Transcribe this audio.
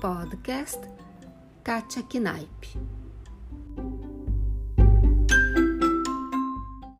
podcast Kátia Knaip.